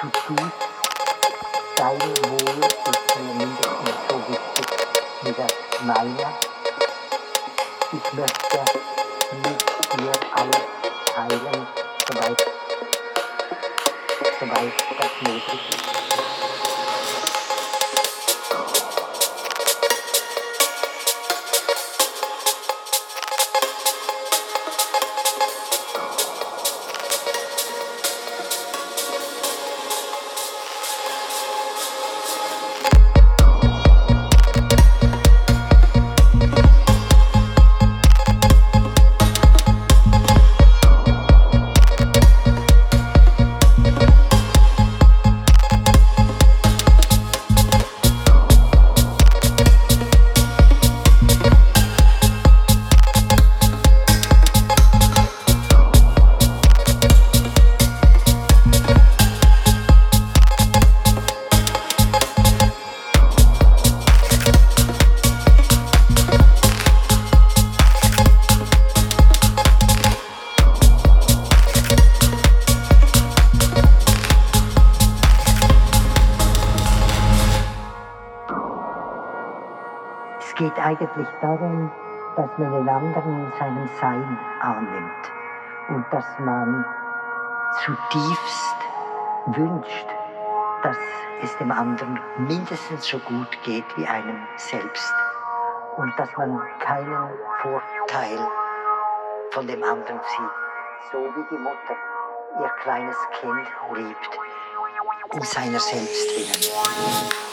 zutiefst sein Wohl ist mir mindestens so wichtig wie das meine. Ich möchte mit dir alles teilen, soweit, soweit das möglich ist. Geht eigentlich darum, dass man den anderen in seinem Sein annimmt und dass man zutiefst wünscht, dass es dem anderen mindestens so gut geht wie einem selbst und dass man keinen Vorteil von dem anderen zieht, so wie die Mutter ihr kleines Kind liebt, um seiner selbst willen.